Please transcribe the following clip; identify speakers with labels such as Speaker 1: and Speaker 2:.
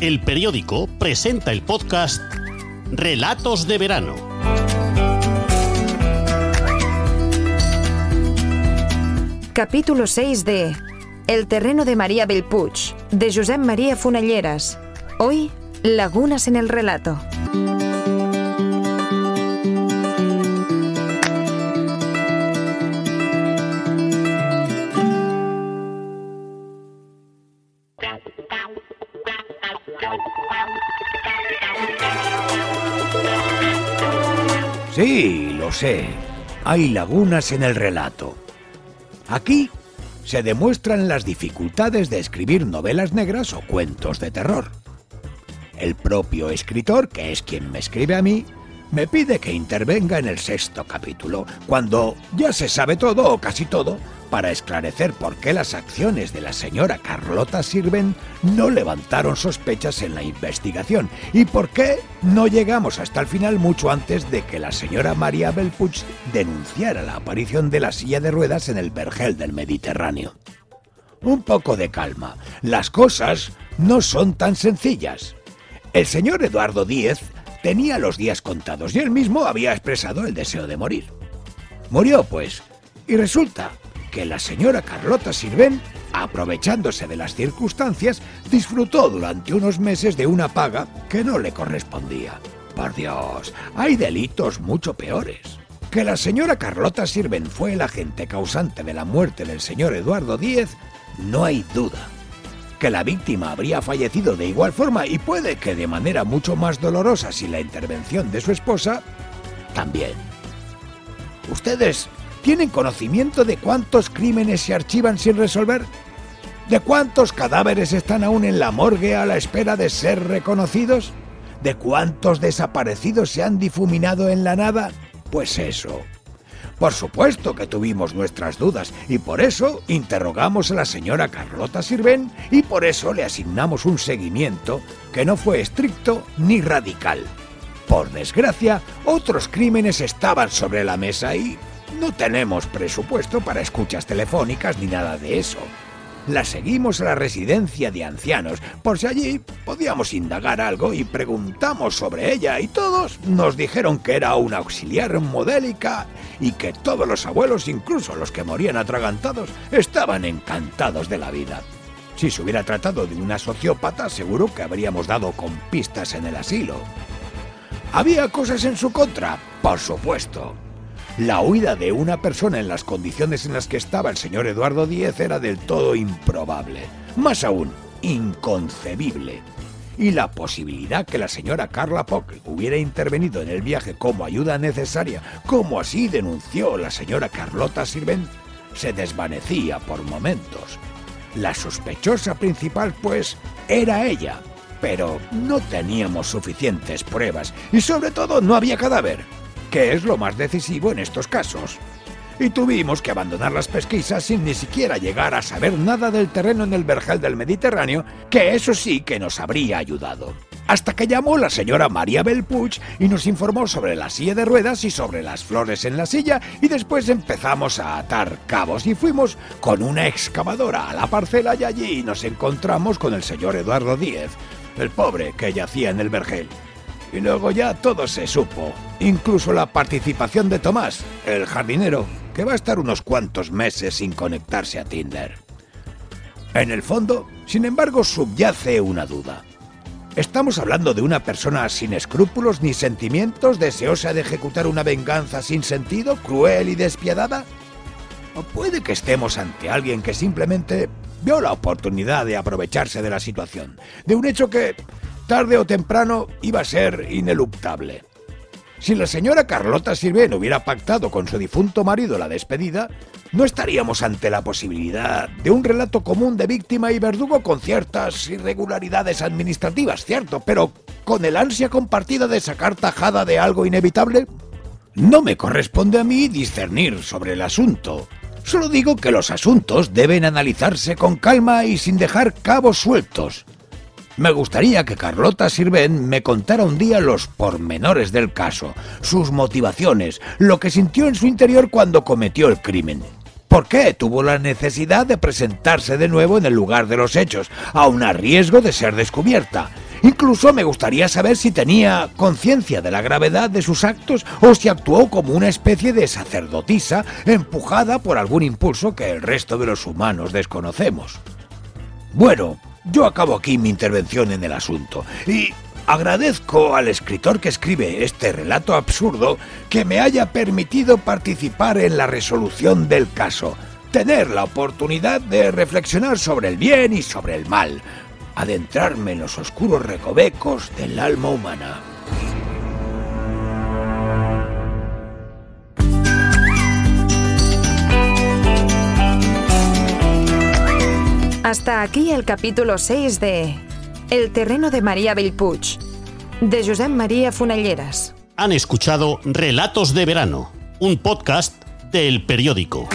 Speaker 1: El periódico presenta el podcast Relatos de verano.
Speaker 2: Capítulo 6 de El terreno de María Belpuig, de Josep María Funalleras. Hoy, Lagunas en el relato.
Speaker 3: Sí, lo sé. Hay lagunas en el relato. Aquí se demuestran las dificultades de escribir novelas negras o cuentos de terror. El propio escritor, que es quien me escribe a mí, me pide que intervenga en el sexto capítulo, cuando ya se sabe todo o casi todo, para esclarecer por qué las acciones de la señora Carlota Sirven no levantaron sospechas en la investigación y por qué no llegamos hasta el final mucho antes de que la señora María Belpuig denunciara la aparición de la silla de ruedas en el vergel del Mediterráneo. Un poco de calma, las cosas no son tan sencillas. El señor Eduardo Díez tenía los días contados y él mismo había expresado el deseo de morir. Murió, pues, y resulta que la señora Carlota Sirven, aprovechándose de las circunstancias, disfrutó durante unos meses de una paga que no le correspondía. Por Dios, hay delitos mucho peores. Que la señora Carlota Sirven fue el agente causante de la muerte del señor Eduardo Díez, no hay duda. Que la víctima habría fallecido de igual forma y puede que de manera mucho más dolorosa sin la intervención de su esposa, también. Ustedes ¿Tienen conocimiento de cuántos crímenes se archivan sin resolver? ¿De cuántos cadáveres están aún en la morgue a la espera de ser reconocidos? ¿De cuántos desaparecidos se han difuminado en la nada? Pues eso. Por supuesto que tuvimos nuestras dudas y por eso interrogamos a la señora Carlota Sirven y por eso le asignamos un seguimiento que no fue estricto ni radical. Por desgracia, otros crímenes estaban sobre la mesa y no tenemos presupuesto para escuchas telefónicas ni nada de eso. La seguimos a la residencia de ancianos, por si allí podíamos indagar algo y preguntamos sobre ella y todos nos dijeron que era una auxiliar modélica y que todos los abuelos, incluso los que morían atragantados, estaban encantados de la vida. Si se hubiera tratado de una sociópata, seguro que habríamos dado con pistas en el asilo. ¿Había cosas en su contra? Por supuesto. La huida de una persona en las condiciones en las que estaba el señor Eduardo Díez era del todo improbable, más aún, inconcebible. Y la posibilidad que la señora Carla Pock hubiera intervenido en el viaje como ayuda necesaria, como así denunció la señora Carlota Sirven, se desvanecía por momentos. La sospechosa principal, pues, era ella, pero no teníamos suficientes pruebas y sobre todo no había cadáver que es lo más decisivo en estos casos. Y tuvimos que abandonar las pesquisas sin ni siquiera llegar a saber nada del terreno en el vergel del Mediterráneo, que eso sí que nos habría ayudado. Hasta que llamó la señora María Belpuig y nos informó sobre la silla de ruedas y sobre las flores en la silla, y después empezamos a atar cabos y fuimos con una excavadora a la parcela y allí nos encontramos con el señor Eduardo Díez, el pobre que yacía en el vergel. Y luego ya todo se supo, incluso la participación de Tomás, el jardinero, que va a estar unos cuantos meses sin conectarse a Tinder. En el fondo, sin embargo, subyace una duda. ¿Estamos hablando de una persona sin escrúpulos ni sentimientos, deseosa de ejecutar una venganza sin sentido, cruel y despiadada? ¿O puede que estemos ante alguien que simplemente vio la oportunidad de aprovecharse de la situación, de un hecho que tarde o temprano iba a ser ineluctable. Si la señora Carlota Sirven hubiera pactado con su difunto marido la despedida, no estaríamos ante la posibilidad de un relato común de víctima y verdugo con ciertas irregularidades administrativas, cierto, pero con el ansia compartida de sacar tajada de algo inevitable. No me corresponde a mí discernir sobre el asunto. Solo digo que los asuntos deben analizarse con calma y sin dejar cabos sueltos. Me gustaría que Carlota Sirven me contara un día los pormenores del caso, sus motivaciones, lo que sintió en su interior cuando cometió el crimen. ¿Por qué tuvo la necesidad de presentarse de nuevo en el lugar de los hechos, aun a riesgo de ser descubierta? Incluso me gustaría saber si tenía conciencia de la gravedad de sus actos o si actuó como una especie de sacerdotisa empujada por algún impulso que el resto de los humanos desconocemos. Bueno, yo acabo aquí mi intervención en el asunto y agradezco al escritor que escribe este relato absurdo que me haya permitido participar en la resolución del caso, tener la oportunidad de reflexionar sobre el bien y sobre el mal, adentrarme en los oscuros recovecos del alma humana.
Speaker 2: Hasta aquí el capítulo 6 de El terreno de María Bellpuig, de Josep María Funalleras.
Speaker 1: Han escuchado Relatos de Verano, un podcast del periódico.